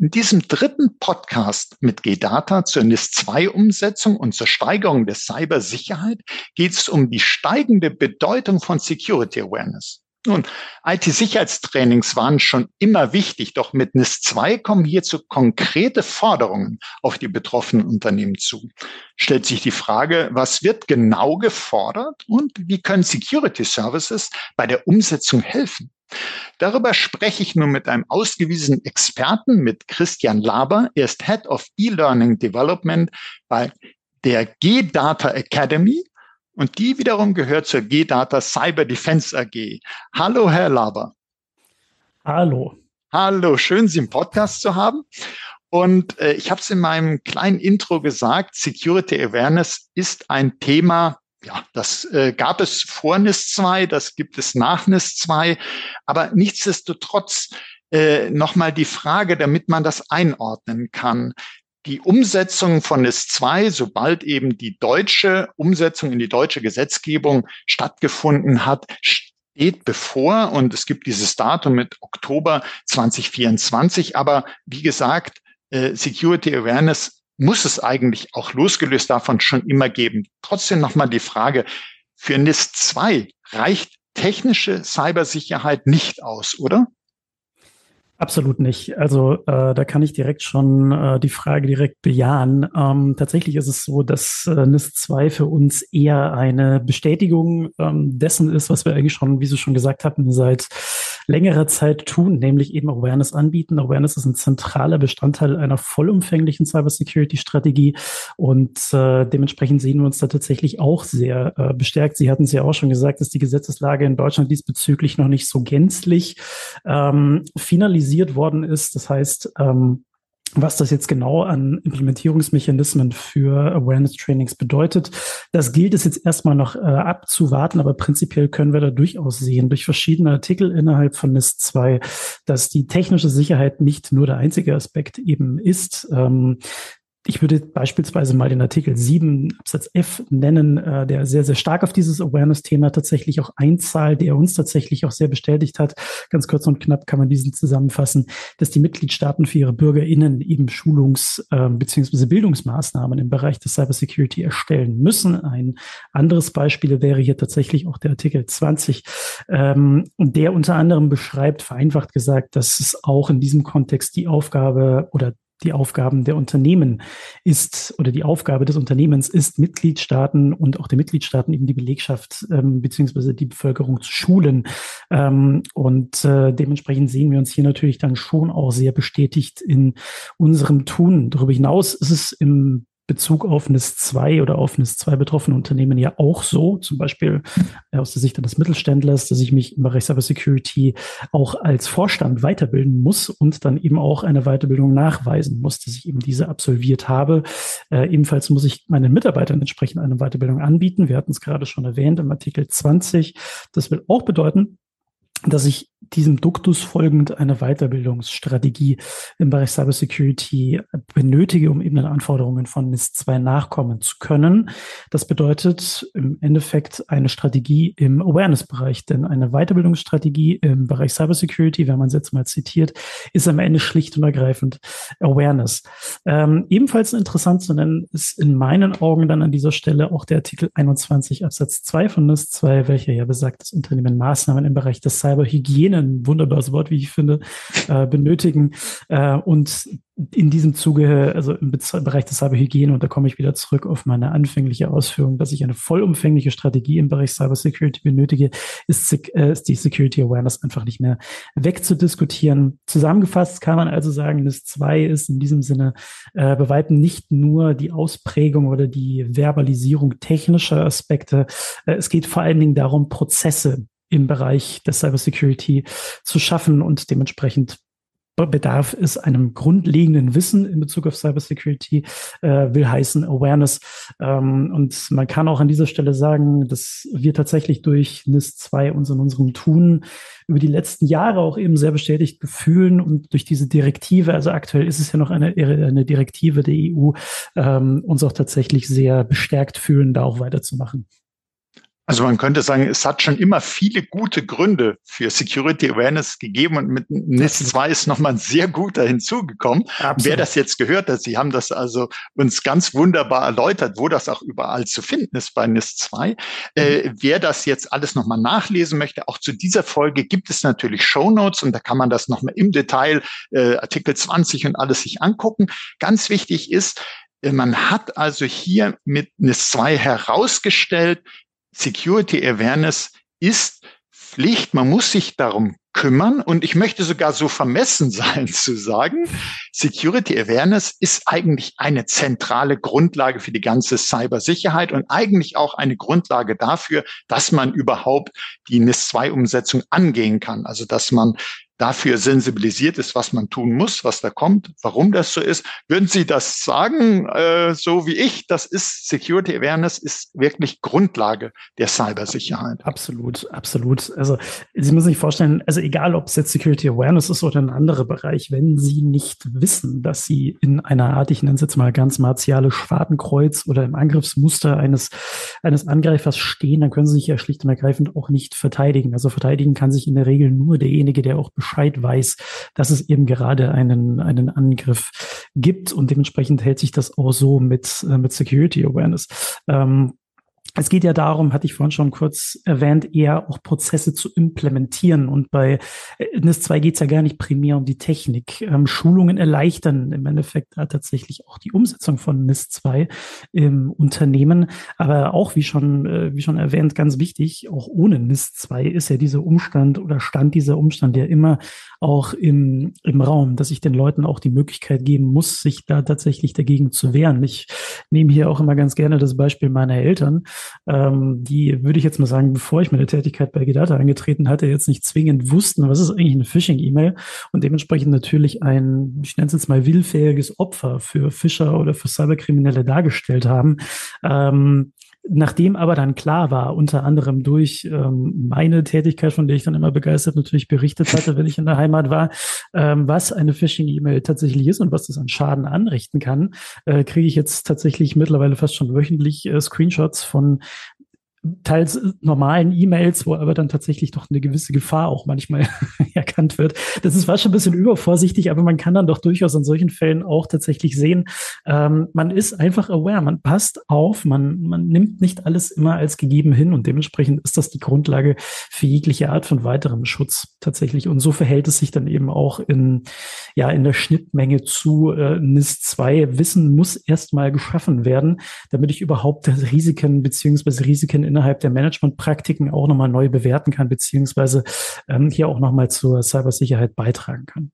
In diesem dritten Podcast mit G-Data zur NIS-2-Umsetzung und zur Steigerung der Cybersicherheit geht es um die steigende Bedeutung von Security Awareness. Nun, IT-Sicherheitstrainings waren schon immer wichtig, doch mit NIS 2 kommen hierzu konkrete Forderungen auf die betroffenen Unternehmen zu. Stellt sich die Frage, was wird genau gefordert und wie können Security Services bei der Umsetzung helfen? Darüber spreche ich nun mit einem ausgewiesenen Experten, mit Christian Laber. Er ist Head of E-Learning Development bei der G-Data Academy und die wiederum gehört zur G-Data Cyber Defense AG. Hallo, Herr Laber. Hallo. Hallo, schön, Sie im Podcast zu haben. Und äh, ich habe es in meinem kleinen Intro gesagt, Security Awareness ist ein Thema, ja, das äh, gab es vor NIS 2, das gibt es nach NIS 2. Aber nichtsdestotrotz äh, nochmal die Frage, damit man das einordnen kann. Die Umsetzung von NIS 2, sobald eben die deutsche Umsetzung in die deutsche Gesetzgebung stattgefunden hat, steht bevor und es gibt dieses Datum mit Oktober 2024. Aber wie gesagt, äh, Security Awareness muss es eigentlich auch losgelöst davon schon immer geben. Trotzdem nochmal die Frage, für NIS 2 reicht technische Cybersicherheit nicht aus, oder? Absolut nicht. Also äh, da kann ich direkt schon äh, die Frage direkt bejahen. Ähm, tatsächlich ist es so, dass äh, NIS 2 für uns eher eine Bestätigung ähm, dessen ist, was wir eigentlich schon, wie Sie schon gesagt hatten, seit längerer Zeit tun, nämlich eben Awareness anbieten. Awareness ist ein zentraler Bestandteil einer vollumfänglichen Cybersecurity-Strategie und äh, dementsprechend sehen wir uns da tatsächlich auch sehr äh, bestärkt. Sie hatten es ja auch schon gesagt, dass die Gesetzeslage in Deutschland diesbezüglich noch nicht so gänzlich ähm, finalisiert worden ist. Das heißt, ähm, was das jetzt genau an Implementierungsmechanismen für Awareness-Trainings bedeutet. Das gilt es jetzt erstmal noch äh, abzuwarten, aber prinzipiell können wir da durchaus sehen, durch verschiedene Artikel innerhalb von NIS 2, dass die technische Sicherheit nicht nur der einzige Aspekt eben ist. Ähm, ich würde beispielsweise mal den Artikel 7 Absatz F nennen, äh, der sehr, sehr stark auf dieses Awareness-Thema tatsächlich auch einzahlt, der uns tatsächlich auch sehr bestätigt hat. Ganz kurz und knapp kann man diesen zusammenfassen, dass die Mitgliedstaaten für ihre BürgerInnen eben Schulungs- äh, bzw. Bildungsmaßnahmen im Bereich der Cybersecurity erstellen müssen. Ein anderes Beispiel wäre hier tatsächlich auch der Artikel 20, ähm, der unter anderem beschreibt, vereinfacht gesagt, dass es auch in diesem Kontext die Aufgabe oder die Aufgaben der Unternehmen ist oder die Aufgabe des Unternehmens ist, Mitgliedstaaten und auch der Mitgliedstaaten eben die Belegschaft ähm, beziehungsweise die Bevölkerung zu schulen. Ähm, und äh, dementsprechend sehen wir uns hier natürlich dann schon auch sehr bestätigt in unserem Tun. Darüber hinaus ist es im Bezug auf NIS 2 oder auf NIS 2 betroffene Unternehmen ja auch so, zum Beispiel äh, aus der Sicht eines Mittelständlers, dass ich mich im Bereich Cybersecurity auch als Vorstand weiterbilden muss und dann eben auch eine Weiterbildung nachweisen muss, dass ich eben diese absolviert habe. Äh, ebenfalls muss ich meinen Mitarbeitern entsprechend eine Weiterbildung anbieten. Wir hatten es gerade schon erwähnt im Artikel 20. Das will auch bedeuten, dass ich diesem Duktus folgend eine Weiterbildungsstrategie im Bereich Cybersecurity benötige, um eben den Anforderungen von NIS 2 nachkommen zu können. Das bedeutet im Endeffekt eine Strategie im Awareness-Bereich, denn eine Weiterbildungsstrategie im Bereich Cybersecurity, wenn man es jetzt mal zitiert, ist am Ende schlicht und ergreifend Awareness. Ähm, ebenfalls interessant zu nennen ist in meinen Augen dann an dieser Stelle auch der Artikel 21 Absatz 2 von NIS 2, welcher ja besagt, dass Unternehmen Maßnahmen im Bereich des Cyberhygiene ein wunderbares Wort, wie ich finde, äh, benötigen. Äh, und in diesem Zuge, also im Bereich der Cyberhygiene, und da komme ich wieder zurück auf meine anfängliche Ausführung, dass ich eine vollumfängliche Strategie im Bereich Cybersecurity benötige, ist, äh, ist die Security Awareness einfach nicht mehr wegzudiskutieren. Zusammengefasst kann man also sagen, NIS 2 ist in diesem Sinne äh, bei weitem nicht nur die Ausprägung oder die Verbalisierung technischer Aspekte. Äh, es geht vor allen Dingen darum, Prozesse im Bereich der Cybersecurity zu schaffen und dementsprechend bedarf es einem grundlegenden Wissen in Bezug auf Cybersecurity, äh, will heißen Awareness. Ähm, und man kann auch an dieser Stelle sagen, dass wir tatsächlich durch NIST 2 uns in unserem Tun über die letzten Jahre auch eben sehr bestätigt gefühlen und durch diese Direktive, also aktuell ist es ja noch eine, eine Direktive der EU, ähm, uns auch tatsächlich sehr bestärkt fühlen, da auch weiterzumachen. Also man könnte sagen, es hat schon immer viele gute Gründe für Security Awareness gegeben und mit NIS 2 ist nochmal sehr guter hinzugekommen. Absolut. Wer das jetzt gehört hat, Sie haben das also uns ganz wunderbar erläutert, wo das auch überall zu finden ist bei NIS 2. Mhm. Äh, wer das jetzt alles nochmal nachlesen möchte, auch zu dieser Folge gibt es natürlich Show Notes und da kann man das nochmal im Detail, äh, Artikel 20 und alles sich angucken. Ganz wichtig ist, äh, man hat also hier mit NIS 2 herausgestellt, Security Awareness ist Pflicht. Man muss sich darum kümmern. Und ich möchte sogar so vermessen sein zu sagen, Security Awareness ist eigentlich eine zentrale Grundlage für die ganze Cybersicherheit und eigentlich auch eine Grundlage dafür, dass man überhaupt die NIS-2-Umsetzung angehen kann. Also dass man dafür sensibilisiert ist, was man tun muss, was da kommt, warum das so ist. Würden Sie das sagen, äh, so wie ich? Das ist Security Awareness ist wirklich Grundlage der Cybersicherheit. Absolut, absolut. Also Sie müssen sich vorstellen, also egal, ob es jetzt Security Awareness ist oder ein anderer Bereich, wenn Sie nicht wissen, dass Sie in einer Art, ich nenne es jetzt mal ganz martiale Schwadenkreuz oder im Angriffsmuster eines eines Angreifers stehen, dann können Sie sich ja schlicht und ergreifend auch nicht verteidigen. Also verteidigen kann sich in der Regel nur derjenige, der auch Bescheid weiß, dass es eben gerade einen, einen Angriff gibt und dementsprechend hält sich das auch so mit, äh, mit Security Awareness. Ähm, es geht ja darum, hatte ich vorhin schon kurz erwähnt, eher auch Prozesse zu implementieren. Und bei NIS 2 geht es ja gar nicht primär um die Technik. Ähm, Schulungen erleichtern im Endeffekt tatsächlich auch die Umsetzung von NIS 2 im Unternehmen. Aber auch, wie schon, äh, wie schon erwähnt, ganz wichtig, auch ohne NIS 2 ist ja dieser Umstand oder stand dieser Umstand ja immer auch im, im Raum, dass ich den Leuten auch die Möglichkeit geben muss, sich da tatsächlich dagegen zu wehren. Ich nehme hier auch immer ganz gerne das Beispiel meiner Eltern ähm, die, würde ich jetzt mal sagen, bevor ich meine Tätigkeit bei Gedata angetreten hatte, jetzt nicht zwingend wussten, was ist eigentlich eine Phishing-E-Mail und dementsprechend natürlich ein, ich nenne es jetzt mal willfähriges Opfer für Fischer oder für Cyberkriminelle dargestellt haben. Ähm, Nachdem aber dann klar war, unter anderem durch ähm, meine Tätigkeit, von der ich dann immer begeistert natürlich berichtet hatte, wenn ich in der Heimat war, ähm, was eine Phishing-E-Mail tatsächlich ist und was das an Schaden anrichten kann, äh, kriege ich jetzt tatsächlich mittlerweile fast schon wöchentlich äh, Screenshots von teils normalen E-Mails, wo aber dann tatsächlich doch eine gewisse Gefahr auch manchmal erkannt wird. Das ist schon ein bisschen übervorsichtig, aber man kann dann doch durchaus in solchen Fällen auch tatsächlich sehen, ähm, man ist einfach aware, man passt auf, man, man nimmt nicht alles immer als gegeben hin und dementsprechend ist das die Grundlage für jegliche Art von weiterem Schutz tatsächlich. Und so verhält es sich dann eben auch in, ja, in der Schnittmenge zu äh, NIS 2. Wissen muss erstmal geschaffen werden, damit ich überhaupt Risiken beziehungsweise Risiken in innerhalb der Managementpraktiken auch nochmal neu bewerten kann, beziehungsweise ähm, hier auch nochmal zur Cybersicherheit beitragen kann.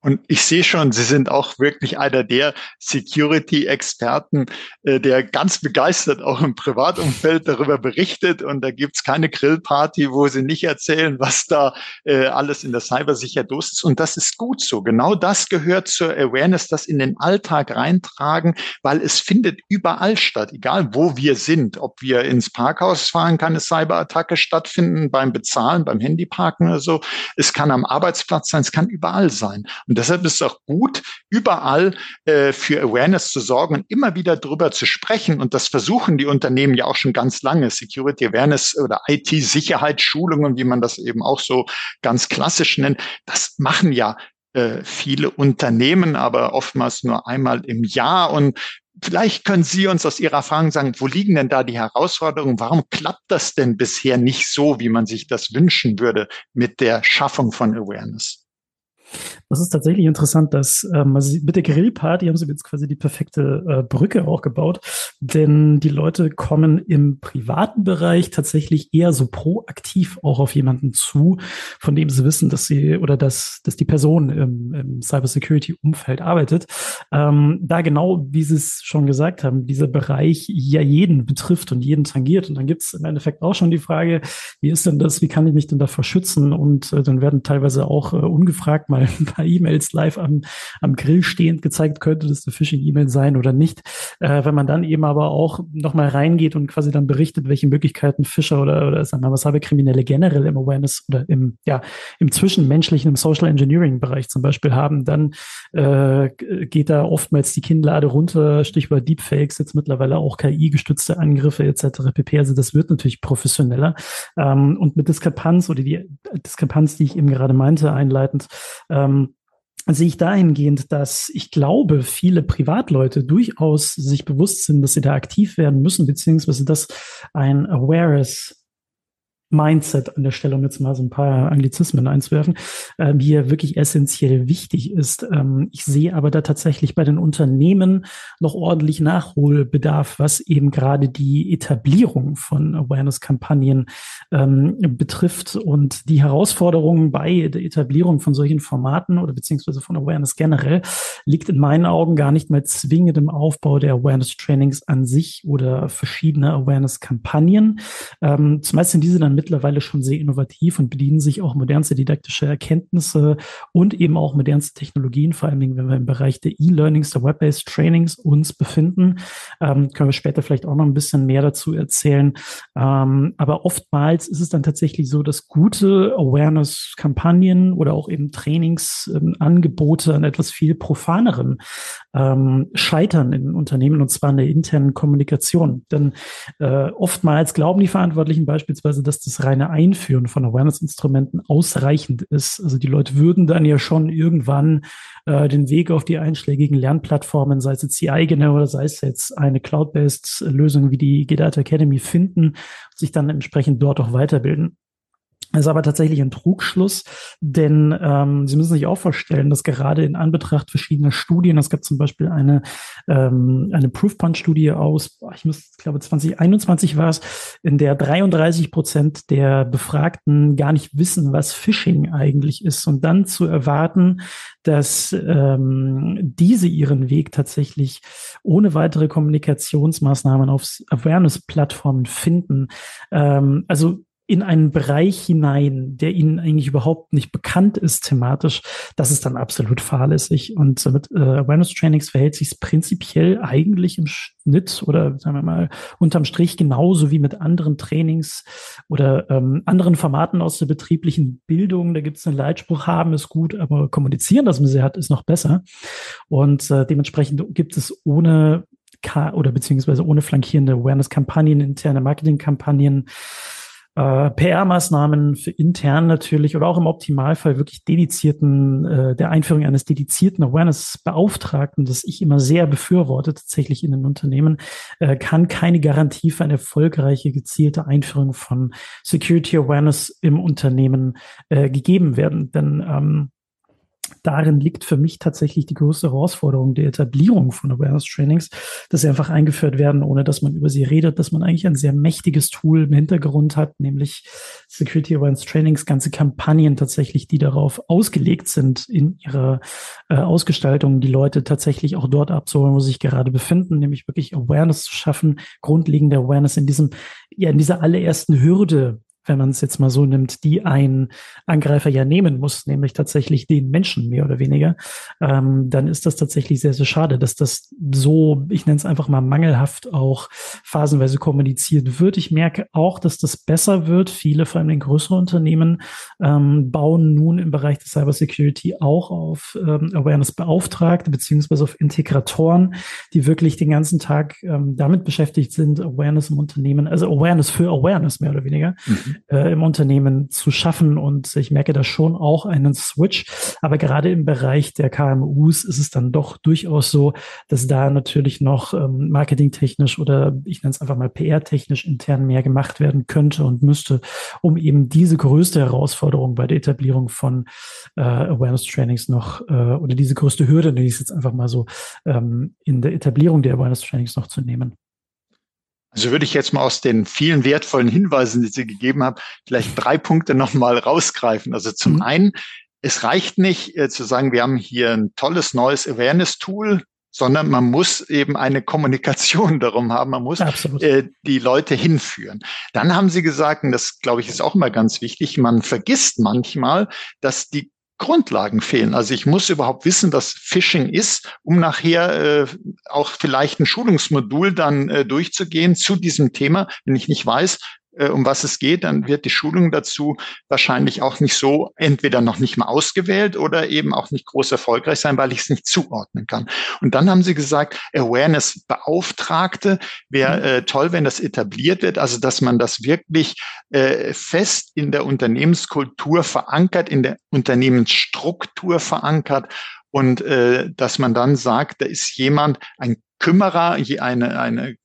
Und ich sehe schon, Sie sind auch wirklich einer der Security-Experten, äh, der ganz begeistert auch im Privatumfeld darüber berichtet. Und da gibt's keine Grillparty, wo Sie nicht erzählen, was da äh, alles in der Cybersicherheit ist. Und das ist gut so. Genau das gehört zur Awareness, das in den Alltag reintragen, weil es findet überall statt, egal wo wir sind. Ob wir ins Parkhaus fahren, kann eine Cyberattacke stattfinden, beim Bezahlen, beim Handyparken oder so. Es kann am Arbeitsplatz sein, es kann überall sein. Und deshalb ist es auch gut, überall äh, für Awareness zu sorgen und immer wieder drüber zu sprechen. Und das versuchen die Unternehmen ja auch schon ganz lange. Security Awareness oder IT-Sicherheitsschulungen, wie man das eben auch so ganz klassisch nennt, das machen ja äh, viele Unternehmen, aber oftmals nur einmal im Jahr. Und Vielleicht können Sie uns aus Ihrer Erfahrung sagen, wo liegen denn da die Herausforderungen? Warum klappt das denn bisher nicht so, wie man sich das wünschen würde mit der Schaffung von Awareness? Das ist tatsächlich interessant, dass ähm, also mit der Grillparty haben sie jetzt quasi die perfekte äh, Brücke auch gebaut, denn die Leute kommen im privaten Bereich tatsächlich eher so proaktiv auch auf jemanden zu, von dem sie wissen, dass sie oder dass, dass die Person im, im Cybersecurity-Umfeld arbeitet. Ähm, da genau, wie Sie es schon gesagt haben, dieser Bereich ja jeden betrifft und jeden tangiert. Und dann gibt es im Endeffekt auch schon die Frage, wie ist denn das, wie kann ich mich denn davor schützen? Und äh, dann werden teilweise auch äh, ungefragt mal mal ein paar E-Mails live am, am Grill stehend gezeigt, könnte das eine Phishing-E-Mail sein oder nicht. Äh, wenn man dann eben aber auch nochmal reingeht und quasi dann berichtet, welche Möglichkeiten Fischer oder, oder sagen wir mal, Cyberkriminelle generell im Awareness oder im, ja, im zwischenmenschlichen, im Social Engineering-Bereich zum Beispiel haben, dann äh, geht da oftmals die Kinnlade runter, Stichwort Deepfakes, jetzt mittlerweile auch KI-gestützte Angriffe etc. pp. Also das wird natürlich professioneller. Ähm, und mit Diskrepanz oder die Diskrepanz, die ich eben gerade meinte, einleitend, ähm, sehe ich dahingehend, dass ich glaube, viele Privatleute durchaus sich bewusst sind, dass sie da aktiv werden müssen, beziehungsweise dass ein Awareness Mindset an der Stelle, um jetzt mal so ein paar Anglizismen einzuwerfen, ähm, hier wirklich essentiell wichtig ist. Ähm, ich sehe aber da tatsächlich bei den Unternehmen noch ordentlich Nachholbedarf, was eben gerade die Etablierung von Awareness-Kampagnen ähm, betrifft und die Herausforderungen bei der Etablierung von solchen Formaten oder beziehungsweise von Awareness generell liegt in meinen Augen gar nicht mehr zwingend im Aufbau der Awareness-Trainings an sich oder verschiedener Awareness-Kampagnen. Ähm, zumeist sind diese dann mittlerweile schon sehr innovativ und bedienen sich auch modernste didaktische Erkenntnisse und eben auch modernste Technologien, vor allen Dingen, wenn wir im Bereich der E-Learnings, der Web-based Trainings uns befinden. Ähm, können wir später vielleicht auch noch ein bisschen mehr dazu erzählen. Ähm, aber oftmals ist es dann tatsächlich so, dass gute Awareness-Kampagnen oder auch eben Trainingsangebote ähm, an etwas viel profanerem ähm, scheitern in Unternehmen und zwar in der internen Kommunikation. Denn äh, oftmals glauben die Verantwortlichen beispielsweise, dass das reine Einführen von Awareness-Instrumenten ausreichend ist. Also die Leute würden dann ja schon irgendwann äh, den Weg auf die einschlägigen Lernplattformen, sei es jetzt die eigene oder sei es jetzt eine Cloud-based Lösung wie die GData Academy finden, sich dann entsprechend dort auch weiterbilden. Das ist aber tatsächlich ein Trugschluss, denn ähm, Sie müssen sich auch vorstellen, dass gerade in Anbetracht verschiedener Studien, es gab zum Beispiel eine, ähm, eine Proofpoint-Studie aus, ich muss, glaube 2021 war es, in der 33 Prozent der Befragten gar nicht wissen, was Phishing eigentlich ist. Und dann zu erwarten, dass ähm, diese ihren Weg tatsächlich ohne weitere Kommunikationsmaßnahmen auf Awareness-Plattformen finden. Ähm, also in einen Bereich hinein, der ihnen eigentlich überhaupt nicht bekannt ist thematisch, das ist dann absolut fahrlässig. Und mit äh, Awareness Trainings verhält sich es prinzipiell eigentlich im Schnitt oder sagen wir mal unterm Strich genauso wie mit anderen Trainings oder ähm, anderen Formaten aus der betrieblichen Bildung. Da gibt es einen Leitspruch, haben ist gut, aber kommunizieren, das man sie hat, ist noch besser. Und äh, dementsprechend gibt es ohne K oder beziehungsweise ohne flankierende Awareness-Kampagnen, interne Marketing-Kampagnen, äh, PR-Maßnahmen für intern natürlich oder auch im Optimalfall wirklich dedizierten, äh, der Einführung eines dedizierten Awareness-Beauftragten, das ich immer sehr befürworte, tatsächlich in den Unternehmen, äh, kann keine Garantie für eine erfolgreiche, gezielte Einführung von Security Awareness im Unternehmen äh, gegeben werden. Denn ähm, darin liegt für mich tatsächlich die größte Herausforderung der Etablierung von Awareness Trainings, dass sie einfach eingeführt werden, ohne dass man über sie redet, dass man eigentlich ein sehr mächtiges Tool im Hintergrund hat, nämlich Security Awareness Trainings, ganze Kampagnen tatsächlich, die darauf ausgelegt sind, in ihrer äh, Ausgestaltung die Leute tatsächlich auch dort abzuholen, wo sie sich gerade befinden, nämlich wirklich Awareness zu schaffen, grundlegende Awareness in diesem, ja, in dieser allerersten Hürde wenn man es jetzt mal so nimmt, die ein Angreifer ja nehmen muss, nämlich tatsächlich den Menschen mehr oder weniger, ähm, dann ist das tatsächlich sehr, sehr schade, dass das so, ich nenne es einfach mal mangelhaft auch phasenweise kommuniziert wird. Ich merke auch, dass das besser wird. Viele, vor allem in größeren Unternehmen, ähm, bauen nun im Bereich der Cybersecurity auch auf ähm, Awareness-Beauftragte beziehungsweise auf Integratoren, die wirklich den ganzen Tag ähm, damit beschäftigt sind, Awareness im Unternehmen, also Awareness für Awareness mehr oder weniger, mhm äh, im Unternehmen zu schaffen. Und ich merke da schon auch einen Switch. Aber gerade im Bereich der KMUs ist es dann doch durchaus so, dass da natürlich noch ähm, marketingtechnisch oder ich nenne es einfach mal PR-technisch intern mehr gemacht werden könnte und müsste, um eben diese größte Herausforderung bei der Etablierung von äh, Awareness-Trainings noch äh, oder diese größte Hürde, nenne ich es jetzt einfach mal so, ähm, in der Etablierung der Awareness-Trainings noch zu nehmen. Also würde ich jetzt mal aus den vielen wertvollen Hinweisen, die Sie gegeben haben, vielleicht drei Punkte nochmal rausgreifen. Also zum mhm. einen, es reicht nicht äh, zu sagen, wir haben hier ein tolles neues Awareness-Tool, sondern man muss eben eine Kommunikation darum haben, man muss äh, die Leute hinführen. Dann haben Sie gesagt, und das glaube ich ist auch immer ganz wichtig, man vergisst manchmal, dass die Grundlagen fehlen. Also ich muss überhaupt wissen, was Phishing ist, um nachher äh, auch vielleicht ein Schulungsmodul dann äh, durchzugehen zu diesem Thema. Wenn ich nicht weiß, um was es geht, dann wird die Schulung dazu wahrscheinlich auch nicht so entweder noch nicht mal ausgewählt oder eben auch nicht groß erfolgreich sein, weil ich es nicht zuordnen kann. Und dann haben sie gesagt, Awareness-Beauftragte wäre mhm. äh, toll, wenn das etabliert wird, also dass man das wirklich äh, fest in der Unternehmenskultur verankert, in der Unternehmensstruktur verankert und äh, dass man dann sagt, da ist jemand, ein Kümmerer, eine, eine,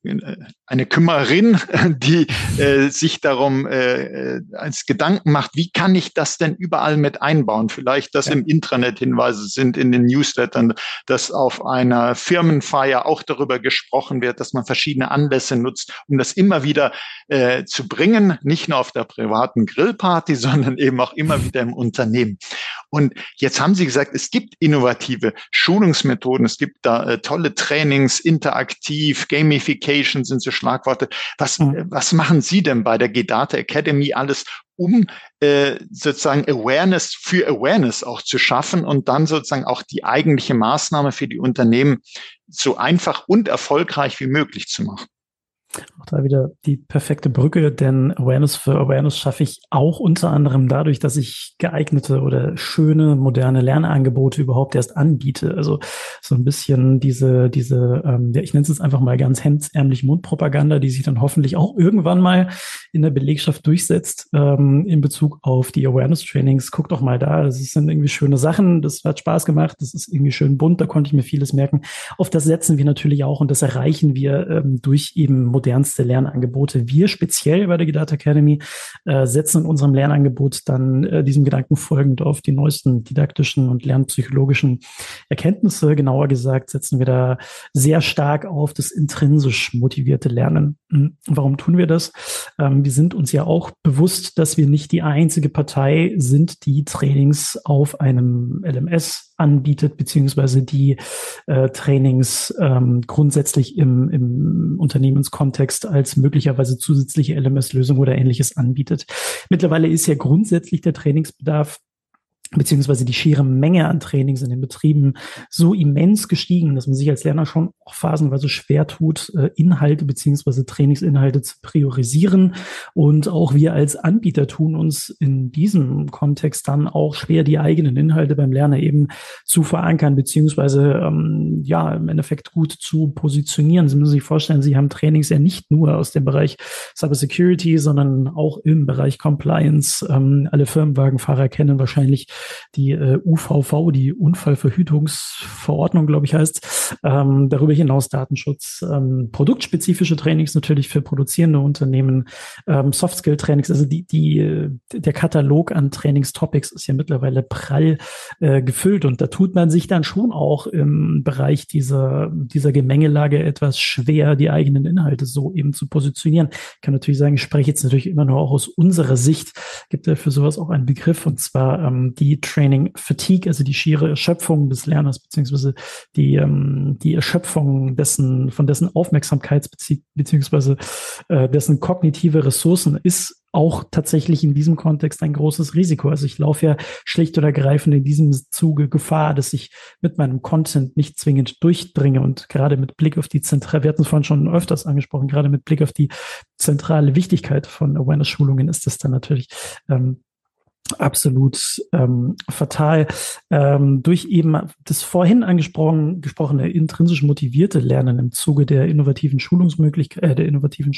eine Kümmerin, die äh, sich darum äh, als Gedanken macht, wie kann ich das denn überall mit einbauen? Vielleicht, dass ja. im Intranet Hinweise sind, in den Newslettern, dass auf einer Firmenfeier auch darüber gesprochen wird, dass man verschiedene Anlässe nutzt, um das immer wieder äh, zu bringen, nicht nur auf der privaten Grillparty, sondern eben auch immer wieder im Unternehmen. Und jetzt haben Sie gesagt, es gibt innovative Schulungsmethoden, es gibt da äh, tolle Trainings, interaktiv, Gamification sind so Schlagworte. Was, mhm. was machen Sie denn bei der G-Data Academy alles, um äh, sozusagen Awareness für Awareness auch zu schaffen und dann sozusagen auch die eigentliche Maßnahme für die Unternehmen so einfach und erfolgreich wie möglich zu machen? Auch da wieder die perfekte Brücke, denn Awareness für Awareness schaffe ich auch unter anderem dadurch, dass ich geeignete oder schöne, moderne Lernangebote überhaupt erst anbiete. Also so ein bisschen diese, diese, ähm, ja, ich nenne es jetzt einfach mal ganz hemdsärmlich Mundpropaganda, die sich dann hoffentlich auch irgendwann mal in der Belegschaft durchsetzt ähm, in Bezug auf die Awareness-Trainings. Guck doch mal da, das sind irgendwie schöne Sachen, das hat Spaß gemacht, das ist irgendwie schön bunt, da konnte ich mir vieles merken. Auf das setzen wir natürlich auch und das erreichen wir ähm, durch eben modernste Lernangebote. Wir speziell bei der Gedata Academy äh, setzen in unserem Lernangebot dann äh, diesem Gedanken folgend auf die neuesten didaktischen und lernpsychologischen Erkenntnisse. Genauer gesagt setzen wir da sehr stark auf das intrinsisch motivierte Lernen. Hm, warum tun wir das? Ähm, wir sind uns ja auch bewusst, dass wir nicht die einzige Partei sind, die Trainings auf einem LMS anbietet, beziehungsweise die äh, Trainings ähm, grundsätzlich im, im Unternehmenskontext als möglicherweise zusätzliche LMS-Lösung oder ähnliches anbietet. Mittlerweile ist ja grundsätzlich der Trainingsbedarf beziehungsweise die schiere Menge an Trainings in den Betrieben so immens gestiegen, dass man sich als Lerner schon auch phasenweise schwer tut, äh, Inhalte beziehungsweise Trainingsinhalte zu priorisieren. Und auch wir als Anbieter tun uns in diesem Kontext dann auch schwer, die eigenen Inhalte beim Lerner eben zu verankern, beziehungsweise ähm, ja, im Endeffekt gut zu positionieren. Sie müssen sich vorstellen, Sie haben Trainings ja nicht nur aus dem Bereich Cybersecurity, sondern auch im Bereich Compliance. Ähm, alle Firmenwagenfahrer kennen wahrscheinlich die äh, UVV, die Unfallverhütungsverordnung, glaube ich, heißt. Ähm, darüber hinaus Datenschutz, ähm, produktspezifische Trainings natürlich für produzierende Unternehmen, ähm, Soft-Skill-Trainings, also die, die, der Katalog an Trainings-Topics ist ja mittlerweile prall äh, gefüllt und da tut man sich dann schon auch im Bereich dieser, dieser Gemengelage etwas schwer, die eigenen Inhalte so eben zu positionieren. Ich kann natürlich sagen, ich spreche jetzt natürlich immer nur auch aus unserer Sicht, gibt ja für sowas auch einen Begriff und zwar ähm, die Training Fatigue, also die schiere Erschöpfung des Lerners, beziehungsweise die, ähm, die Erschöpfung dessen, von dessen Aufmerksamkeits- beziehungsweise äh, dessen kognitive Ressourcen ist auch tatsächlich in diesem Kontext ein großes Risiko. Also ich laufe ja schlicht oder ergreifend in diesem Zuge Gefahr, dass ich mit meinem Content nicht zwingend durchdringe und gerade mit Blick auf die zentrale, wir hatten es vorhin schon öfters angesprochen, gerade mit Blick auf die zentrale Wichtigkeit von Awareness-Schulungen ist das dann natürlich ähm, absolut ähm, fatal. Ähm, durch eben das vorhin angesprochen, gesprochene intrinsisch motivierte Lernen im Zuge der innovativen Schulungsmöglichkeiten, äh, der innovativen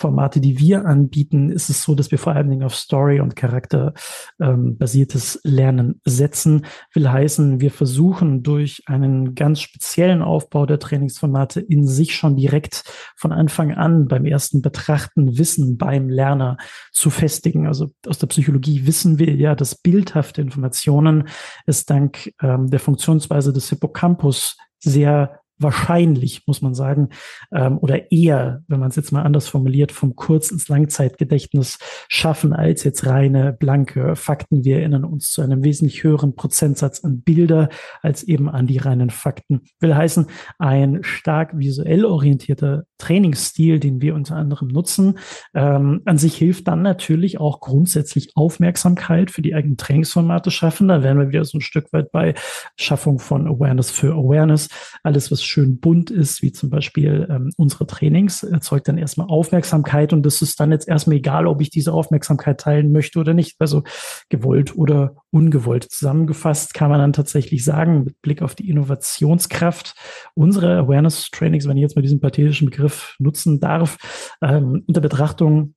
Schulungsformate, die wir anbieten, ist es so, dass wir vor allen Dingen auf Story- und Charakterbasiertes ähm, Lernen setzen. Will heißen, wir versuchen durch einen ganz speziellen Aufbau der Trainingsformate in sich schon direkt von Anfang an beim ersten Betrachten Wissen beim Lerner zu festigen. Also aus der Psychologie wissen wir ja, dass bildhafte Informationen es dank ähm, der Funktionsweise des Hippocampus sehr wahrscheinlich, muss man sagen, ähm, oder eher, wenn man es jetzt mal anders formuliert, vom Kurz- ins Langzeitgedächtnis schaffen als jetzt reine blanke Fakten. Wir erinnern uns zu einem wesentlich höheren Prozentsatz an Bilder als eben an die reinen Fakten. Will heißen, ein stark visuell orientierter Trainingsstil, den wir unter anderem nutzen. Ähm, an sich hilft dann natürlich auch grundsätzlich Aufmerksamkeit für die eigenen Trainingsformate schaffen. Da wären wir wieder so ein Stück weit bei Schaffung von Awareness für Awareness. Alles, was schön bunt ist, wie zum Beispiel ähm, unsere Trainings, erzeugt dann erstmal Aufmerksamkeit und das ist dann jetzt erstmal egal, ob ich diese Aufmerksamkeit teilen möchte oder nicht. Also gewollt oder ungewollt. Zusammengefasst kann man dann tatsächlich sagen, mit Blick auf die Innovationskraft unserer Awareness-Trainings, wenn ich jetzt mal diesen pathetischen Begriff nutzen darf, ähm, unter Betrachtung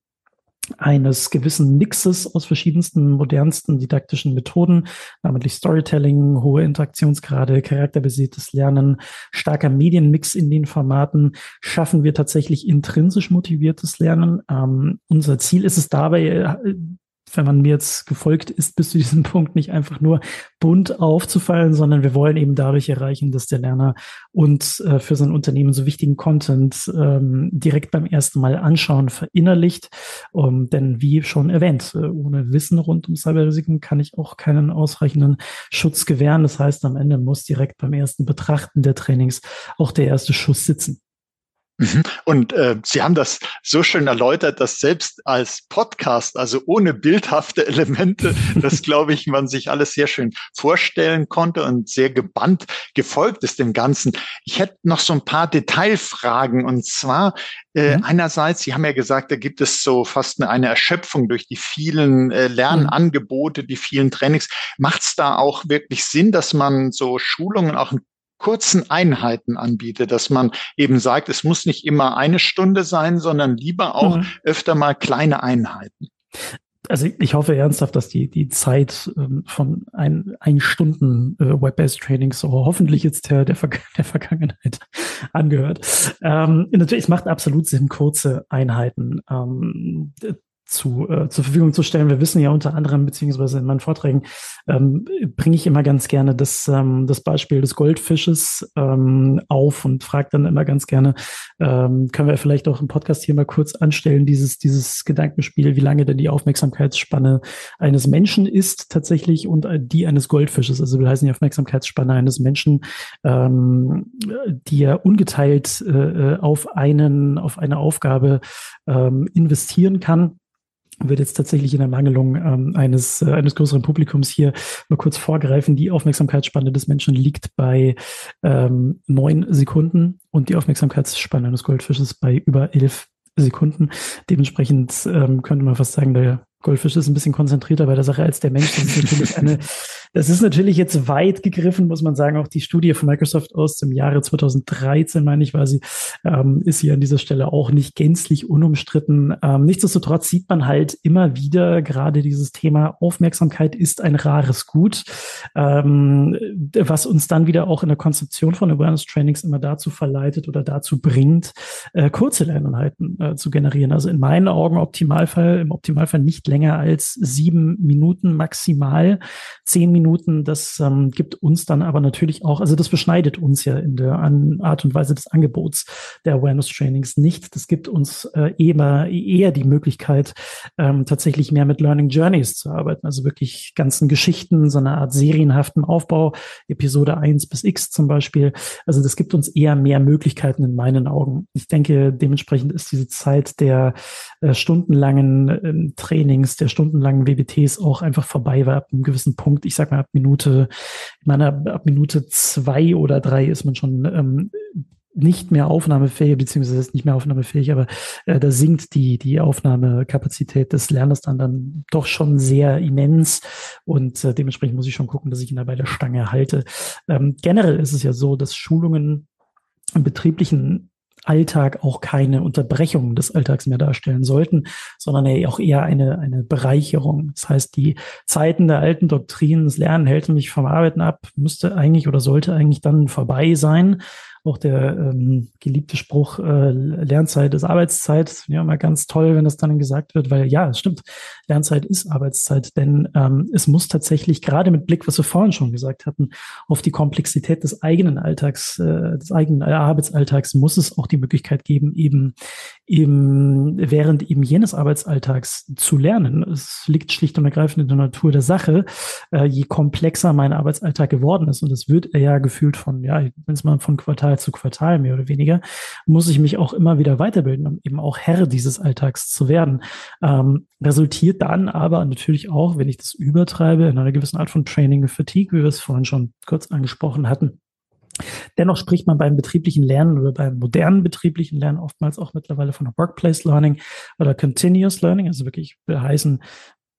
eines gewissen Mixes aus verschiedensten modernsten didaktischen Methoden, namentlich Storytelling, hohe Interaktionsgrade, charakterbasiertes Lernen, starker Medienmix in den Formaten, schaffen wir tatsächlich intrinsisch motiviertes Lernen. Ähm, unser Ziel ist es dabei, äh, wenn man mir jetzt gefolgt ist, bis zu diesem Punkt nicht einfach nur bunt aufzufallen, sondern wir wollen eben dadurch erreichen, dass der Lerner uns äh, für sein Unternehmen so wichtigen Content ähm, direkt beim ersten Mal anschauen verinnerlicht. Um, denn wie schon erwähnt, äh, ohne Wissen rund um Cyberrisiken kann ich auch keinen ausreichenden Schutz gewähren. Das heißt, am Ende muss direkt beim ersten Betrachten der Trainings auch der erste Schuss sitzen. Mhm. Und äh, Sie haben das so schön erläutert, dass selbst als Podcast, also ohne bildhafte Elemente, das glaube ich, man sich alles sehr schön vorstellen konnte und sehr gebannt gefolgt ist dem Ganzen. Ich hätte noch so ein paar Detailfragen und zwar äh, mhm. einerseits, Sie haben ja gesagt, da gibt es so fast eine, eine Erschöpfung durch die vielen äh, Lernangebote, die vielen Trainings. Macht es da auch wirklich Sinn, dass man so Schulungen auch ein kurzen Einheiten anbietet, dass man eben sagt, es muss nicht immer eine Stunde sein, sondern lieber auch mhm. öfter mal kleine Einheiten. Also ich hoffe ernsthaft, dass die, die Zeit ähm, von ein, ein Stunden äh, Web-Based Trainings so hoffentlich jetzt der, der, Ver der Vergangenheit angehört. Ähm, natürlich, es macht absolut Sinn, kurze Einheiten ähm, zu, äh, zur Verfügung zu stellen. Wir wissen ja unter anderem, beziehungsweise in meinen Vorträgen ähm, bringe ich immer ganz gerne das, ähm, das Beispiel des Goldfisches ähm, auf und frage dann immer ganz gerne, ähm, können wir vielleicht auch im Podcast hier mal kurz anstellen, dieses, dieses Gedankenspiel, wie lange denn die Aufmerksamkeitsspanne eines Menschen ist tatsächlich und äh, die eines Goldfisches. Also wir heißen die Aufmerksamkeitsspanne eines Menschen, ähm, die er ungeteilt äh, auf einen, auf eine Aufgabe ähm, investieren kann wird jetzt tatsächlich in der Mangelung ähm, eines, äh, eines größeren Publikums hier mal kurz vorgreifen. Die Aufmerksamkeitsspanne des Menschen liegt bei ähm, neun Sekunden und die Aufmerksamkeitsspanne eines Goldfisches bei über elf Sekunden. Dementsprechend ähm, könnte man fast sagen, der Goldfisch ist ein bisschen konzentrierter bei der Sache als der Mensch. Das ist natürlich eine, das ist natürlich jetzt weit gegriffen, muss man sagen. Auch die Studie von Microsoft aus dem Jahre 2013, meine ich, war sie, ähm, ist hier an dieser Stelle auch nicht gänzlich unumstritten. Ähm, nichtsdestotrotz sieht man halt immer wieder gerade dieses Thema Aufmerksamkeit ist ein rares Gut, ähm, was uns dann wieder auch in der Konzeption von Awareness Trainings immer dazu verleitet oder dazu bringt, äh, kurze Lerneinheiten äh, zu generieren. Also in meinen Augen Optimalfall, im Optimalfall nicht länger als sieben Minuten maximal. Zehn Minuten, das ähm, gibt uns dann aber natürlich auch, also das beschneidet uns ja in der Art und Weise des Angebots der Awareness Trainings nicht. Das gibt uns äh, eher, eher die Möglichkeit, ähm, tatsächlich mehr mit Learning Journeys zu arbeiten, also wirklich ganzen Geschichten, so eine Art serienhaften Aufbau, Episode 1 bis X zum Beispiel. Also das gibt uns eher mehr Möglichkeiten in meinen Augen. Ich denke, dementsprechend ist diese Zeit der äh, stundenlangen äh, Training Trainings, der stundenlangen WBTs auch einfach vorbei war ab einem gewissen Punkt. Ich sag mal ab Minute, ich meine, ab Minute zwei oder drei ist man schon ähm, nicht mehr aufnahmefähig, beziehungsweise ist nicht mehr aufnahmefähig, aber äh, da sinkt die, die Aufnahmekapazität des Lerners dann, dann doch schon sehr immens und äh, dementsprechend muss ich schon gucken, dass ich ihn dabei der Stange halte. Ähm, generell ist es ja so, dass Schulungen im betrieblichen Alltag auch keine Unterbrechung des Alltags mehr darstellen sollten, sondern auch eher eine, eine Bereicherung. Das heißt, die Zeiten der alten Doktrinen, das Lernen hält mich vom Arbeiten ab, müsste eigentlich oder sollte eigentlich dann vorbei sein auch der ähm, geliebte Spruch, äh, Lernzeit ist Arbeitszeit. Ja, mal ganz toll, wenn das dann gesagt wird, weil ja, es stimmt, Lernzeit ist Arbeitszeit, denn ähm, es muss tatsächlich gerade mit Blick, was wir vorhin schon gesagt hatten, auf die Komplexität des eigenen Alltags, äh, des eigenen Arbeitsalltags muss es auch die Möglichkeit geben, eben eben während eben jenes Arbeitsalltags zu lernen. Es liegt schlicht und ergreifend in der Natur der Sache, äh, je komplexer mein Arbeitsalltag geworden ist und das wird ja gefühlt von, ja, wenn es mal von Quartal Quartal zu Quartal mehr oder weniger, muss ich mich auch immer wieder weiterbilden, um eben auch Herr dieses Alltags zu werden. Ähm, resultiert dann aber natürlich auch, wenn ich das übertreibe, in einer gewissen Art von Training Fatigue, wie wir es vorhin schon kurz angesprochen hatten. Dennoch spricht man beim betrieblichen Lernen oder beim modernen betrieblichen Lernen oftmals auch mittlerweile von Workplace Learning oder Continuous Learning, also wirklich heißen,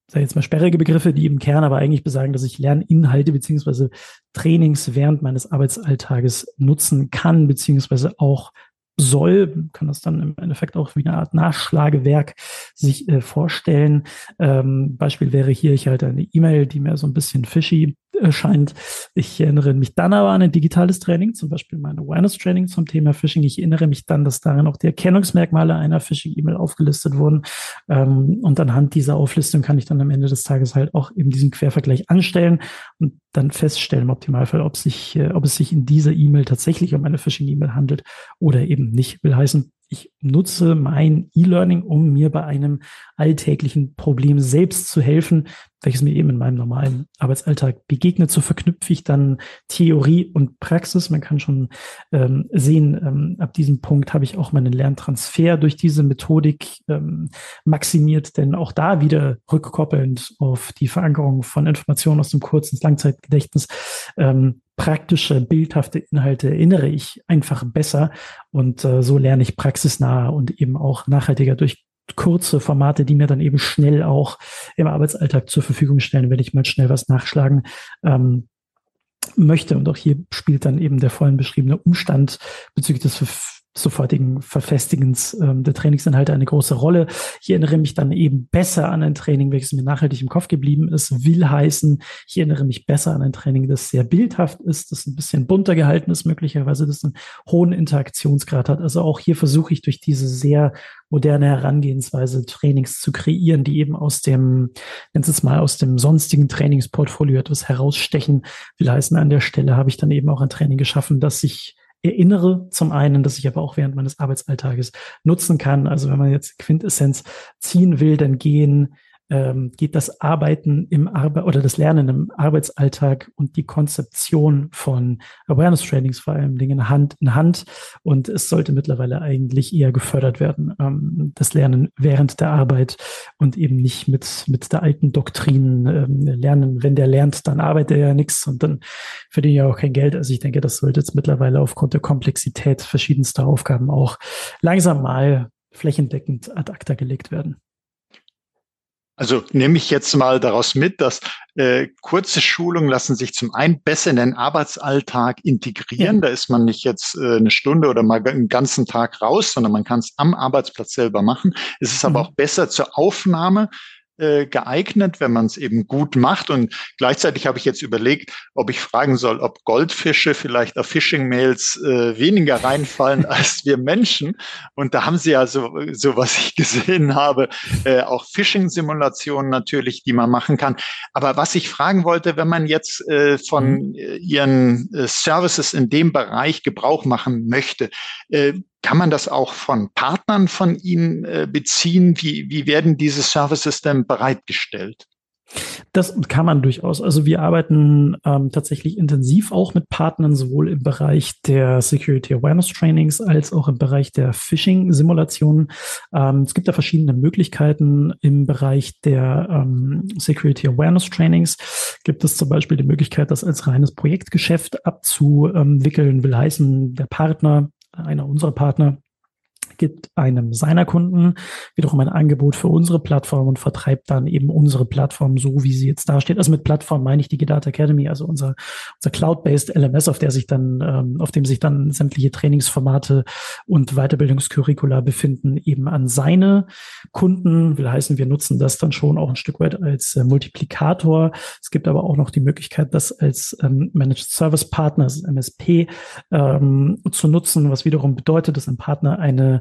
sage jetzt mal sperrige Begriffe, die im Kern aber eigentlich besagen, dass ich Lerninhalte beziehungsweise Trainings während meines Arbeitsalltages nutzen kann, beziehungsweise auch soll, kann das dann im Endeffekt auch wie eine Art Nachschlagewerk sich äh, vorstellen. Ähm, Beispiel wäre hier, ich halte eine E-Mail, die mir so ein bisschen fishy erscheint. Ich erinnere mich dann aber an ein digitales Training, zum Beispiel mein Awareness-Training zum Thema Phishing. Ich erinnere mich dann, dass darin auch die Erkennungsmerkmale einer Phishing-E-Mail aufgelistet wurden. Ähm, und anhand dieser Auflistung kann ich dann am Ende des Tages halt auch eben diesen Quervergleich anstellen und dann feststellen im Optimalfall, ob sich, äh, ob es sich in dieser E-Mail tatsächlich um eine Phishing-E-Mail handelt oder eben nicht. Will heißen, ich nutze mein E-Learning, um mir bei einem alltäglichen Problem selbst zu helfen, welches mir eben in meinem normalen Arbeitsalltag begegnet. So verknüpfe ich dann Theorie und Praxis. Man kann schon ähm, sehen, ähm, ab diesem Punkt habe ich auch meinen Lerntransfer durch diese Methodik ähm, maximiert, denn auch da wieder rückkoppelnd auf die Verankerung von Informationen aus dem Kurz- ins Langzeitgedächtnis. Ähm, praktische, bildhafte Inhalte erinnere ich einfach besser und äh, so lerne ich praxisnah und eben auch nachhaltiger durch kurze Formate, die mir dann eben schnell auch im Arbeitsalltag zur Verfügung stellen, wenn ich mal schnell was nachschlagen ähm, möchte. Und auch hier spielt dann eben der vorhin beschriebene Umstand bezüglich des sofortigen Verfestigens ähm, der Trainingsinhalte eine große Rolle. Ich erinnere mich dann eben besser an ein Training, welches mir nachhaltig im Kopf geblieben ist, will heißen, ich erinnere mich besser an ein Training, das sehr bildhaft ist, das ein bisschen bunter gehalten ist, möglicherweise das einen hohen Interaktionsgrad hat. Also auch hier versuche ich durch diese sehr moderne Herangehensweise Trainings zu kreieren, die eben aus dem, nennt es mal, aus dem sonstigen Trainingsportfolio etwas herausstechen. Will heißen, an der Stelle habe ich dann eben auch ein Training geschaffen, das sich erinnere zum einen, dass ich aber auch während meines Arbeitsalltages nutzen kann. Also wenn man jetzt Quintessenz ziehen will, dann gehen ähm, geht das Arbeiten im Arbeit oder das Lernen im Arbeitsalltag und die Konzeption von Awareness Trainings vor allem Dingen Hand in Hand. Und es sollte mittlerweile eigentlich eher gefördert werden, ähm, das Lernen während der Arbeit und eben nicht mit, mit der alten Doktrin ähm, lernen. Wenn der lernt, dann arbeitet er ja nichts und dann verdient er auch kein Geld. Also ich denke, das sollte jetzt mittlerweile aufgrund der Komplexität verschiedenster Aufgaben auch langsam mal flächendeckend ad acta gelegt werden. Also nehme ich jetzt mal daraus mit, dass äh, kurze Schulungen lassen sich zum einen besser in den Arbeitsalltag integrieren. Ja. Da ist man nicht jetzt äh, eine Stunde oder mal einen ganzen Tag raus, sondern man kann es am Arbeitsplatz selber machen. Es ist mhm. aber auch besser zur Aufnahme äh, geeignet, wenn man es eben gut macht. Und gleichzeitig habe ich jetzt überlegt, ob ich fragen soll, ob Goldfische vielleicht auf Phishing-Mails äh, weniger reinfallen als wir Menschen. Und da haben sie ja so, so was ich gesehen habe, äh, auch Phishing-Simulationen natürlich, die man machen kann. Aber was ich fragen wollte, wenn man jetzt äh, von. Äh, ihren äh, Services in dem Bereich Gebrauch machen möchte, äh, kann man das auch von Partnern von Ihnen äh, beziehen? Wie, wie werden diese Services denn bereitgestellt? Das kann man durchaus. Also wir arbeiten ähm, tatsächlich intensiv auch mit Partnern, sowohl im Bereich der Security Awareness Trainings als auch im Bereich der Phishing-Simulationen. Ähm, es gibt da verschiedene Möglichkeiten. Im Bereich der ähm, Security Awareness Trainings gibt es zum Beispiel die Möglichkeit, das als reines Projektgeschäft abzuwickeln. Will heißen, der Partner einer unserer Partner gibt einem seiner Kunden wiederum ein Angebot für unsere Plattform und vertreibt dann eben unsere Plattform so, wie sie jetzt dasteht. Also mit Plattform meine ich die Data Academy, also unser, unser Cloud-based LMS, auf der sich dann, ähm, auf dem sich dann sämtliche Trainingsformate und Weiterbildungskurricula befinden, eben an seine Kunden. Will heißen, wir nutzen das dann schon auch ein Stück weit als äh, Multiplikator. Es gibt aber auch noch die Möglichkeit, das als ähm, Managed Service Partner, also MSP, ähm, zu nutzen, was wiederum bedeutet, dass ein Partner eine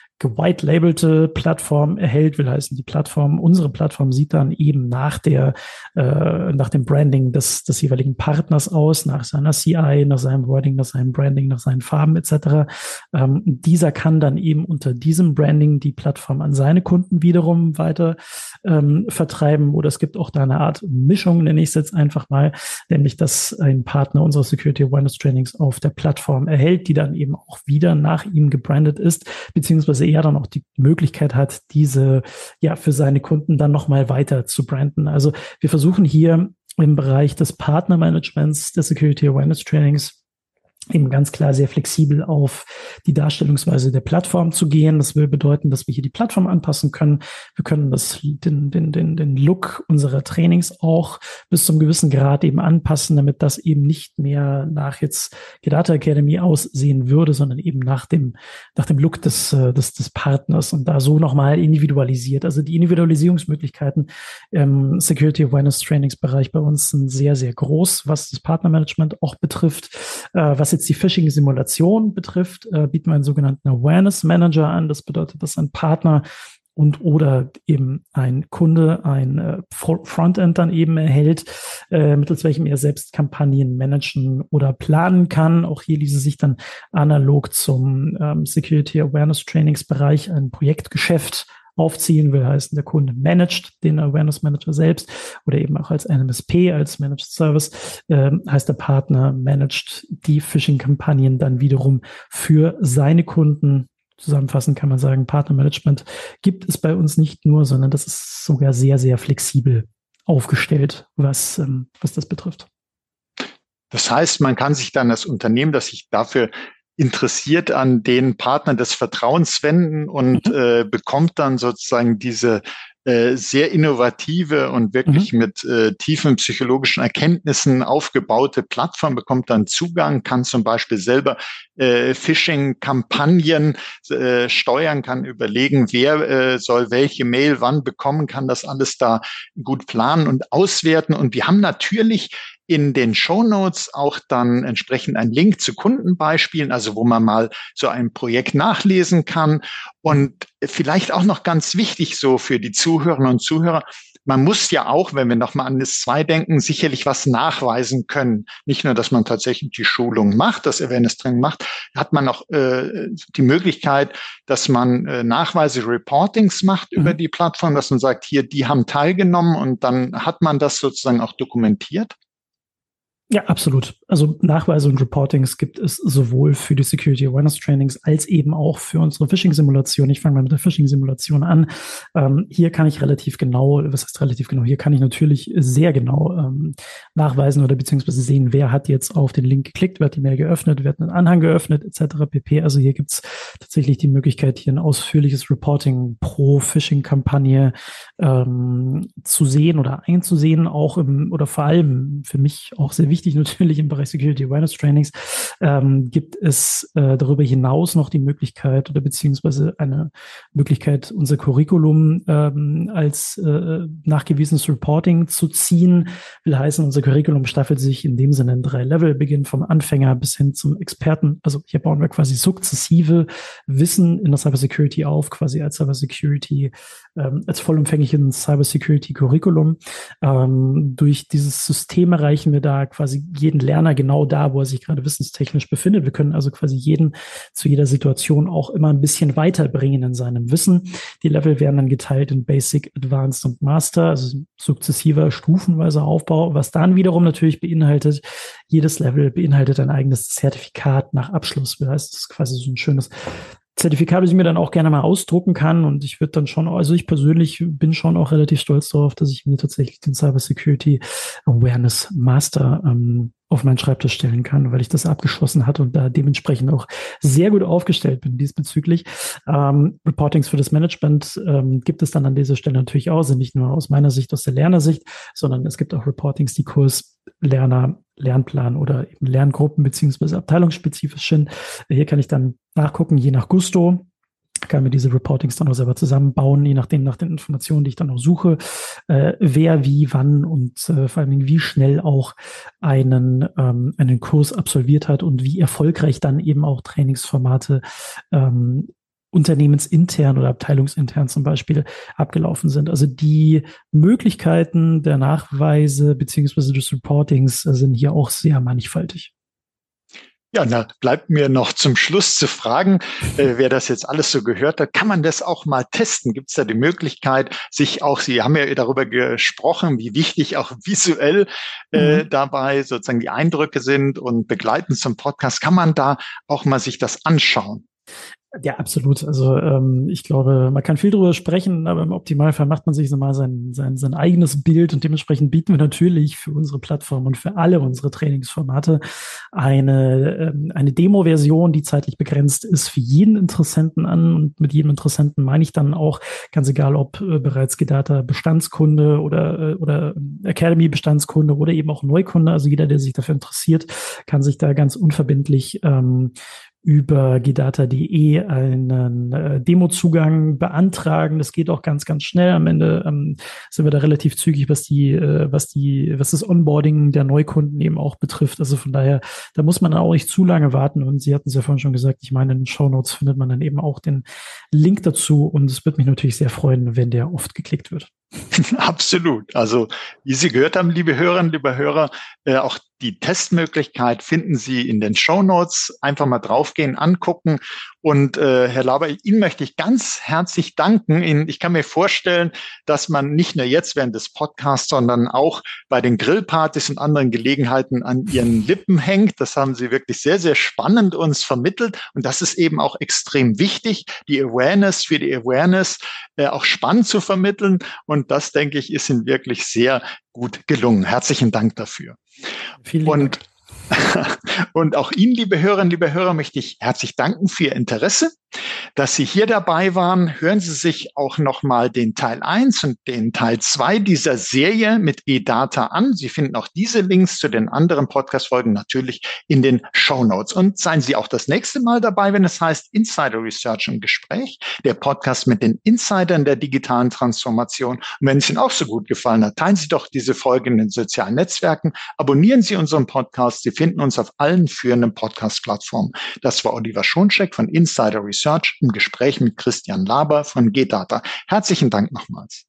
gewhite-labelte Plattform erhält, will heißen, die Plattform, unsere Plattform sieht dann eben nach der, äh, nach dem Branding des, des jeweiligen Partners aus, nach seiner CI, nach seinem Wording, nach seinem Branding, nach seinen Farben etc. Ähm, dieser kann dann eben unter diesem Branding die Plattform an seine Kunden wiederum weiter ähm, vertreiben. Oder es gibt auch da eine Art Mischung, nenne ich es jetzt einfach mal, nämlich dass ein Partner unserer Security Awareness Trainings auf der Plattform erhält, die dann eben auch wieder nach ihm gebrandet ist, beziehungsweise er dann auch die Möglichkeit hat, diese ja für seine Kunden dann nochmal weiter zu branden. Also wir versuchen hier im Bereich des Partnermanagements, der Security Awareness Trainings eben ganz klar sehr flexibel auf die Darstellungsweise der Plattform zu gehen. Das will bedeuten, dass wir hier die Plattform anpassen können. Wir können das, den, den, den, den Look unserer Trainings auch bis zum gewissen Grad eben anpassen, damit das eben nicht mehr nach jetzt Gedata Academy aussehen würde, sondern eben nach dem, nach dem Look des, äh, des, des Partners und da so nochmal individualisiert. Also die Individualisierungsmöglichkeiten im Security Awareness Trainingsbereich bei uns sind sehr, sehr groß, was das Partnermanagement auch betrifft, äh, jetzt die Phishing-Simulation betrifft, äh, bieten wir einen sogenannten Awareness Manager an. Das bedeutet, dass ein Partner und oder eben ein Kunde ein äh, Frontend dann eben erhält, äh, mittels welchem er selbst Kampagnen managen oder planen kann. Auch hier ließe sich dann analog zum ähm, Security Awareness Trainingsbereich ein Projektgeschäft aufziehen will, heißen der Kunde managt den Awareness Manager selbst oder eben auch als NMSP, als Managed Service, äh, heißt der Partner managt die Phishing-Kampagnen dann wiederum für seine Kunden. Zusammenfassend kann man sagen, Partnermanagement gibt es bei uns nicht nur, sondern das ist sogar sehr, sehr flexibel aufgestellt, was, ähm, was das betrifft. Das heißt, man kann sich dann als Unternehmen, das sich dafür interessiert an den Partner des Vertrauens wenden und mhm. äh, bekommt dann sozusagen diese äh, sehr innovative und wirklich mhm. mit äh, tiefen psychologischen Erkenntnissen aufgebaute Plattform, bekommt dann Zugang, kann zum Beispiel selber äh, Phishing-Kampagnen äh, steuern, kann überlegen, wer äh, soll welche Mail wann bekommen, kann das alles da gut planen und auswerten. Und wir haben natürlich in den Show Notes auch dann entsprechend ein Link zu Kundenbeispielen, also wo man mal so ein Projekt nachlesen kann. Und vielleicht auch noch ganz wichtig so für die Zuhörerinnen und Zuhörer, man muss ja auch, wenn wir nochmal an das 2 denken, sicherlich was nachweisen können. Nicht nur, dass man tatsächlich die Schulung macht, das Awareness Training macht, hat man auch äh, die Möglichkeit, dass man äh, Nachweise, Reportings macht mhm. über die Plattform, dass man sagt, hier, die haben teilgenommen und dann hat man das sozusagen auch dokumentiert. Ja, absolut. Also Nachweise und Reportings gibt es sowohl für die Security Awareness Trainings als eben auch für unsere Phishing-Simulation. Ich fange mal mit der Phishing-Simulation an. Ähm, hier kann ich relativ genau, was heißt relativ genau, hier kann ich natürlich sehr genau ähm, nachweisen oder beziehungsweise sehen, wer hat jetzt auf den Link geklickt, wer hat die Mail geöffnet, wer hat einen Anhang geöffnet, etc. pp. Also hier gibt's tatsächlich die Möglichkeit, hier ein ausführliches Reporting pro Phishing-Kampagne ähm, zu sehen oder einzusehen, auch im, oder vor allem für mich auch sehr wichtig, wichtig natürlich im Bereich Security Awareness Trainings, ähm, gibt es äh, darüber hinaus noch die Möglichkeit oder beziehungsweise eine Möglichkeit, unser Curriculum ähm, als äh, nachgewiesenes Reporting zu ziehen. Will heißen, unser Curriculum staffelt sich in dem Sinne in drei Level, beginnt vom Anfänger bis hin zum Experten. Also hier bauen wir quasi sukzessive Wissen in der Cybersecurity auf, quasi als Cybersecurity, ähm, als vollumfängliches Cybersecurity Curriculum. Ähm, durch dieses System erreichen wir da quasi quasi jeden Lerner genau da, wo er sich gerade wissenstechnisch befindet. Wir können also quasi jeden zu jeder Situation auch immer ein bisschen weiterbringen in seinem Wissen. Die Level werden dann geteilt in Basic, Advanced und Master, also sukzessiver, stufenweiser Aufbau, was dann wiederum natürlich beinhaltet, jedes Level beinhaltet ein eigenes Zertifikat nach Abschluss. Das heißt, es ist quasi so ein schönes Zertifikat, das ich mir dann auch gerne mal ausdrucken kann. Und ich würde dann schon, also ich persönlich bin schon auch relativ stolz darauf, dass ich mir tatsächlich den Cyber Security Awareness Master ähm, auf meinen Schreibtisch stellen kann, weil ich das abgeschlossen hatte und da dementsprechend auch sehr gut aufgestellt bin diesbezüglich. Ähm, Reportings für das Management ähm, gibt es dann an dieser Stelle natürlich auch, sind nicht nur aus meiner Sicht, aus der Lernersicht, sondern es gibt auch Reportings, die Kurslerner Lernplan oder eben Lerngruppen beziehungsweise abteilungsspezifisch sind. Hier kann ich dann nachgucken, je nach Gusto, kann mir diese Reportings dann auch selber zusammenbauen, je nachdem, nach den Informationen, die ich dann auch suche, äh, wer, wie, wann und äh, vor allem wie schnell auch einen, ähm, einen Kurs absolviert hat und wie erfolgreich dann eben auch Trainingsformate ähm, unternehmensintern oder abteilungsintern zum Beispiel abgelaufen sind. Also die Möglichkeiten der Nachweise beziehungsweise des Reportings sind hier auch sehr mannigfaltig. Ja, da bleibt mir noch zum Schluss zu fragen, äh, wer das jetzt alles so gehört hat, kann man das auch mal testen? Gibt es da die Möglichkeit, sich auch, Sie haben ja darüber gesprochen, wie wichtig auch visuell äh, mhm. dabei sozusagen die Eindrücke sind und begleitend zum Podcast, kann man da auch mal sich das anschauen? Ja, absolut. Also ähm, ich glaube, man kann viel darüber sprechen, aber im Optimalfall macht man sich so mal sein, sein, sein eigenes Bild und dementsprechend bieten wir natürlich für unsere Plattform und für alle unsere Trainingsformate eine, ähm, eine Demo-Version, die zeitlich begrenzt ist, für jeden Interessenten an. Und mit jedem Interessenten meine ich dann auch, ganz egal, ob äh, bereits gedater Bestandskunde oder, äh, oder Academy-Bestandskunde oder eben auch Neukunde. Also jeder, der sich dafür interessiert, kann sich da ganz unverbindlich ähm, über gidata.de einen äh, Demo-Zugang beantragen. Das geht auch ganz, ganz schnell. Am Ende ähm, sind wir da relativ zügig, was die, äh, was die, was das Onboarding der Neukunden eben auch betrifft. Also von daher, da muss man auch nicht zu lange warten. Und Sie hatten es ja vorhin schon gesagt, ich meine, in den Show findet man dann eben auch den Link dazu. Und es wird mich natürlich sehr freuen, wenn der oft geklickt wird. Absolut. Also, wie Sie gehört haben, liebe Hörerinnen, liebe Hörer, äh, auch die Testmöglichkeit finden Sie in den Show Notes. Einfach mal draufgehen, angucken. Und äh, Herr Laber, Ihnen möchte ich ganz herzlich danken. Ich kann mir vorstellen, dass man nicht nur jetzt während des Podcasts, sondern auch bei den Grillpartys und anderen Gelegenheiten an Ihren Lippen hängt. Das haben Sie wirklich sehr, sehr spannend uns vermittelt. Und das ist eben auch extrem wichtig, die Awareness für die Awareness äh, auch spannend zu vermitteln. Und das, denke ich, ist Ihnen wirklich sehr gut gelungen. Herzlichen Dank dafür. Vielen und, Dank. und auch Ihnen, liebe Hörerinnen, liebe Hörer, möchte ich herzlich danken für Ihr Interesse dass Sie hier dabei waren. Hören Sie sich auch nochmal den Teil 1 und den Teil 2 dieser Serie mit eData an. Sie finden auch diese Links zu den anderen Podcast-Folgen natürlich in den Show Notes. Und seien Sie auch das nächste Mal dabei, wenn es heißt Insider Research im Gespräch, der Podcast mit den Insidern der digitalen Transformation. Und wenn es Ihnen auch so gut gefallen hat, teilen Sie doch diese Folge in den sozialen Netzwerken, abonnieren Sie unseren Podcast. Sie finden uns auf allen führenden Podcast-Plattformen. Das war Oliver Schoncheck von Insider Research im Gespräch mit Christian Laber von GData. Herzlichen Dank nochmals.